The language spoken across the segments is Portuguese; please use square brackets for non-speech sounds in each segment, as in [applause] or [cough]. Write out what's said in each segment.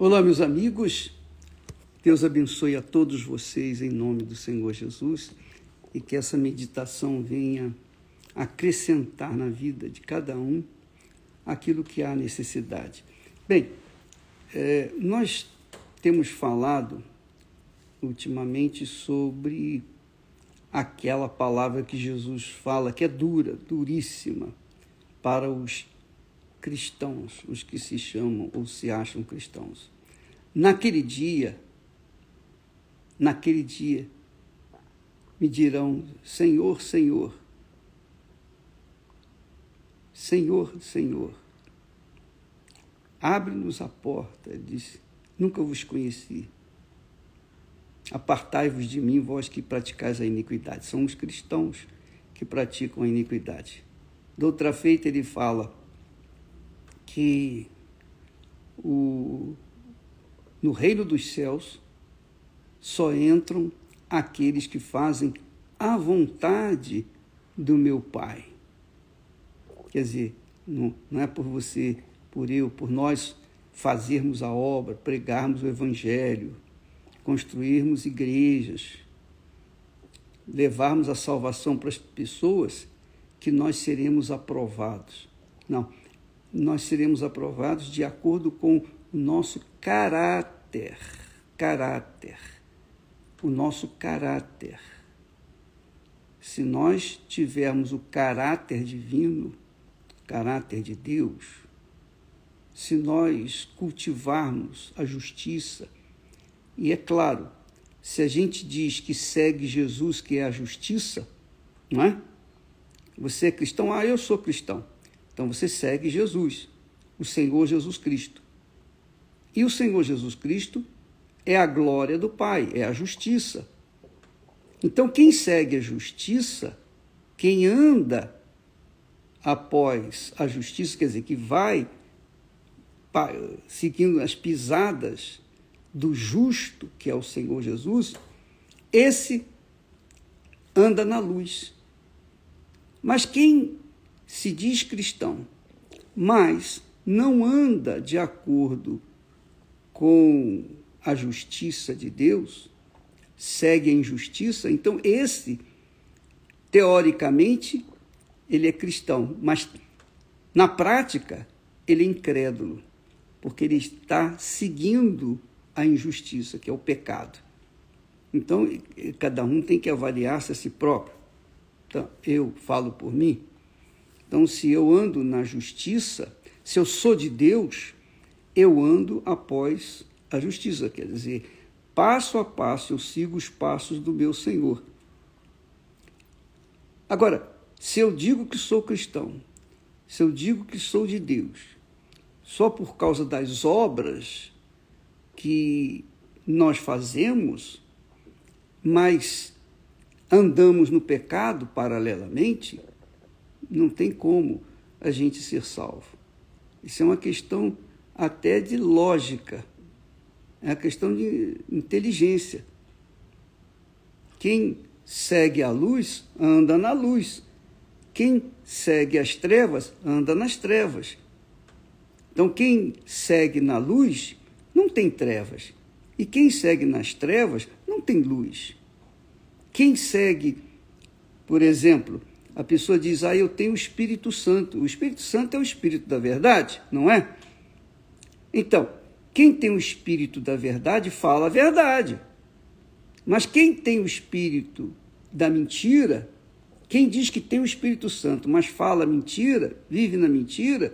Olá, meus amigos. Deus abençoe a todos vocês em nome do Senhor Jesus e que essa meditação venha acrescentar na vida de cada um aquilo que há necessidade. Bem, é, nós temos falado ultimamente sobre aquela palavra que Jesus fala que é dura, duríssima para os cristãos, os que se chamam ou se acham cristãos. Naquele dia, naquele dia, me dirão: Senhor, Senhor, Senhor, Senhor, abre-nos a porta. Disse: Nunca vos conheci. Apartai-vos de mim, vós que praticais a iniquidade. São os cristãos que praticam a iniquidade. De outra feita, ele fala: que o, no reino dos céus só entram aqueles que fazem a vontade do meu Pai. Quer dizer, não, não é por você, por eu, por nós fazermos a obra, pregarmos o Evangelho, construirmos igrejas, levarmos a salvação para as pessoas que nós seremos aprovados. Não, nós seremos aprovados de acordo com o nosso caráter. Caráter. O nosso caráter. Se nós tivermos o caráter divino, caráter de Deus, se nós cultivarmos a justiça, e é claro, se a gente diz que segue Jesus, que é a justiça, não é? Você é cristão? Ah, eu sou cristão. Então você segue Jesus, o Senhor Jesus Cristo. E o Senhor Jesus Cristo é a glória do Pai, é a justiça. Então quem segue a justiça, quem anda após a justiça, quer dizer, que vai seguindo as pisadas do justo, que é o Senhor Jesus, esse anda na luz. Mas quem se diz cristão, mas não anda de acordo com a justiça de Deus, segue a injustiça, então esse, teoricamente, ele é cristão, mas na prática, ele é incrédulo, porque ele está seguindo a injustiça, que é o pecado. Então, cada um tem que avaliar-se a si próprio. Então, eu falo por mim, então, se eu ando na justiça, se eu sou de Deus, eu ando após a justiça, quer dizer, passo a passo eu sigo os passos do meu Senhor. Agora, se eu digo que sou cristão, se eu digo que sou de Deus, só por causa das obras que nós fazemos, mas andamos no pecado paralelamente, não tem como a gente ser salvo. Isso é uma questão até de lógica, é uma questão de inteligência. Quem segue a luz, anda na luz. Quem segue as trevas, anda nas trevas. Então, quem segue na luz, não tem trevas. E quem segue nas trevas, não tem luz. Quem segue, por exemplo, a pessoa diz: Ah, eu tenho o Espírito Santo. O Espírito Santo é o Espírito da verdade, não é? Então, quem tem o Espírito da verdade fala a verdade. Mas quem tem o Espírito da mentira, quem diz que tem o Espírito Santo, mas fala mentira, vive na mentira,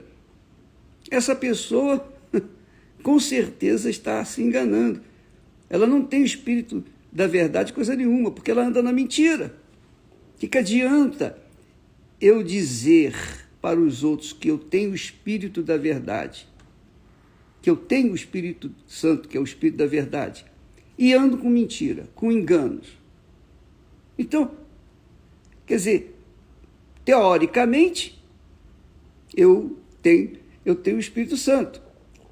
essa pessoa [laughs] com certeza está se enganando. Ela não tem o Espírito da verdade coisa nenhuma, porque ela anda na mentira. O que, que adianta eu dizer para os outros que eu tenho o Espírito da verdade, que eu tenho o Espírito Santo, que é o Espírito da verdade, e ando com mentira, com enganos. Então, quer dizer, teoricamente, eu tenho, eu tenho o Espírito Santo.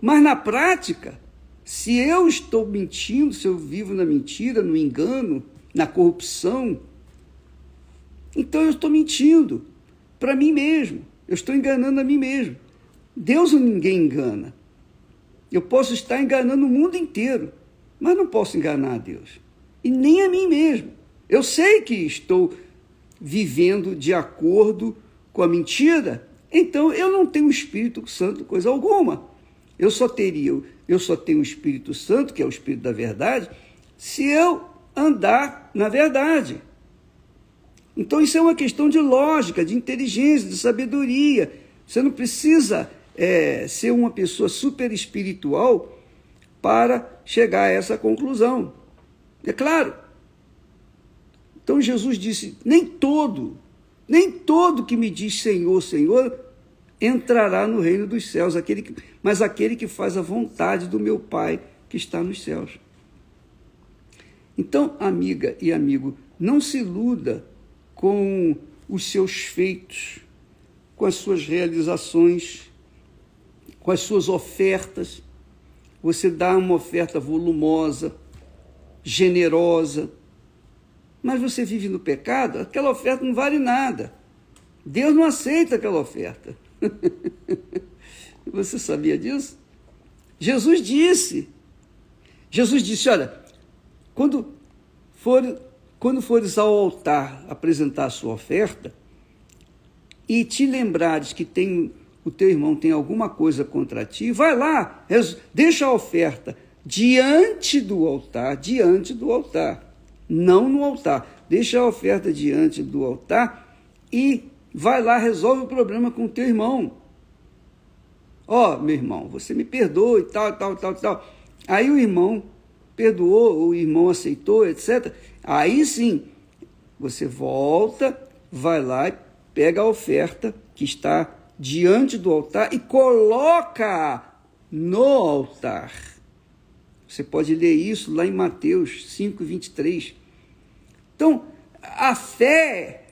Mas na prática, se eu estou mentindo, se eu vivo na mentira, no engano, na corrupção, então eu estou mentindo para mim mesmo. Eu estou enganando a mim mesmo. Deus ninguém engana. Eu posso estar enganando o mundo inteiro, mas não posso enganar a Deus. E nem a mim mesmo. Eu sei que estou vivendo de acordo com a mentira, então eu não tenho Espírito Santo coisa alguma. Eu só teria, eu só tenho o Espírito Santo, que é o Espírito da verdade, se eu andar na verdade. Então isso é uma questão de lógica, de inteligência, de sabedoria. Você não precisa é, ser uma pessoa super espiritual para chegar a essa conclusão. É claro. Então Jesus disse: nem todo, nem todo que me diz Senhor, Senhor, entrará no reino dos céus, aquele que, mas aquele que faz a vontade do meu Pai que está nos céus. Então, amiga e amigo, não se iluda com os seus feitos, com as suas realizações, com as suas ofertas. Você dá uma oferta volumosa, generosa, mas você vive no pecado, aquela oferta não vale nada. Deus não aceita aquela oferta. [laughs] você sabia disso? Jesus disse. Jesus disse: Olha, quando, for, quando fores ao altar apresentar a sua oferta e te lembrares que tem, o teu irmão tem alguma coisa contra ti, vai lá, deixa a oferta diante do altar, diante do altar, não no altar. Deixa a oferta diante do altar e vai lá, resolve o problema com o teu irmão. Ó, oh, meu irmão, você me perdoa e tal, tal, tal, tal. Aí o irmão perdoou, o irmão aceitou, etc. Aí sim, você volta, vai lá e pega a oferta que está diante do altar e coloca no altar. Você pode ler isso lá em Mateus 5, 23. Então, a fé,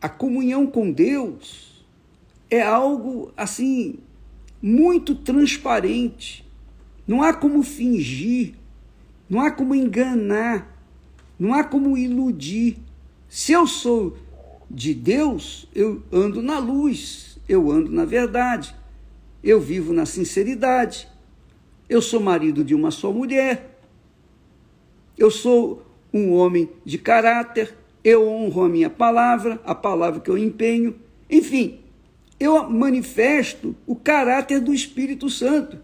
a comunhão com Deus, é algo assim, muito transparente. Não há como fingir, não há como enganar, não há como iludir. Se eu sou de Deus, eu ando na luz, eu ando na verdade, eu vivo na sinceridade. Eu sou marido de uma só mulher, eu sou um homem de caráter, eu honro a minha palavra, a palavra que eu empenho, enfim, eu manifesto o caráter do Espírito Santo,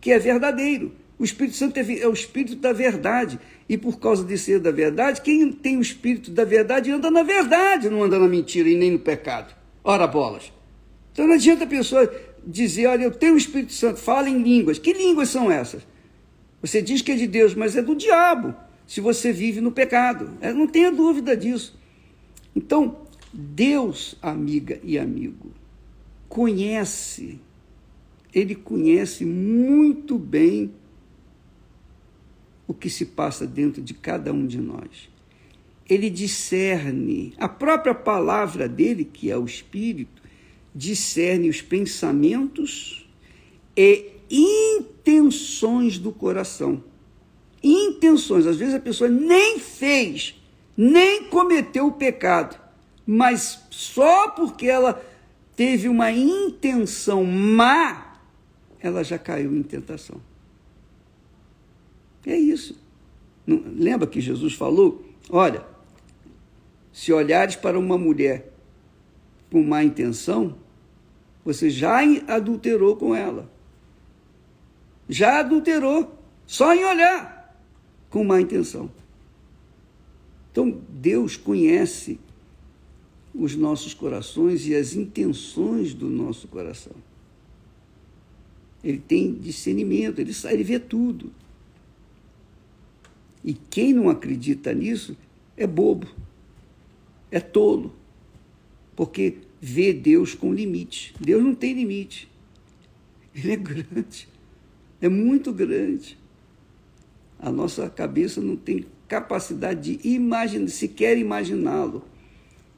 que é verdadeiro. O Espírito Santo é, é o Espírito da verdade. E por causa de ser da verdade, quem tem o Espírito da verdade anda na verdade, não anda na mentira e nem no pecado. Ora bolas. Então não adianta a pessoa dizer, olha, eu tenho o Espírito Santo, fala em línguas. Que línguas são essas? Você diz que é de Deus, mas é do diabo, se você vive no pecado. É, não tenha dúvida disso. Então, Deus, amiga e amigo, conhece, ele conhece muito bem o que se passa dentro de cada um de nós. Ele discerne, a própria palavra dele, que é o Espírito, discerne os pensamentos e intenções do coração. Intenções, às vezes a pessoa nem fez, nem cometeu o pecado, mas só porque ela teve uma intenção má, ela já caiu em tentação. É isso. Não, lembra que Jesus falou? Olha, se olhares para uma mulher com má intenção, você já adulterou com ela. Já adulterou, só em olhar com má intenção. Então, Deus conhece os nossos corações e as intenções do nosso coração. Ele tem discernimento, ele, ele vê tudo. E quem não acredita nisso é bobo, é tolo, porque vê Deus com limite. Deus não tem limite. Ele é grande, é muito grande. A nossa cabeça não tem capacidade de imaginar, sequer imaginá-lo,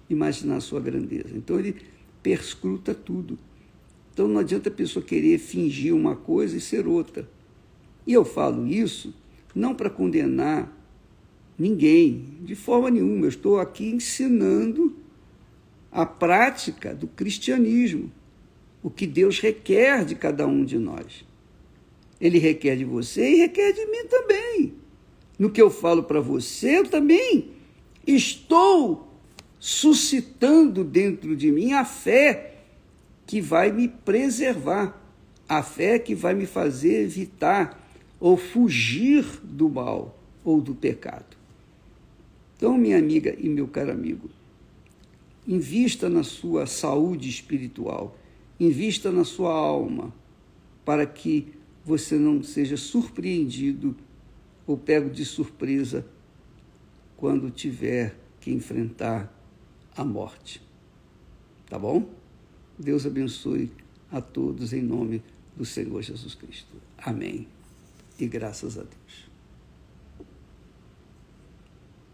imaginar a sua grandeza. Então ele perscruta tudo. Então não adianta a pessoa querer fingir uma coisa e ser outra. E eu falo isso não para condenar ninguém, de forma nenhuma. Eu estou aqui ensinando a prática do cristianismo, o que Deus requer de cada um de nós. Ele requer de você e requer de mim também. No que eu falo para você, eu também estou suscitando dentro de mim a fé que vai me preservar, a fé que vai me fazer evitar ou fugir do mal ou do pecado. Então, minha amiga e meu caro amigo, invista na sua saúde espiritual, invista na sua alma, para que você não seja surpreendido ou pego de surpresa quando tiver que enfrentar a morte. Tá bom? Deus abençoe a todos em nome do Senhor Jesus Cristo. Amém. E graças a Deus.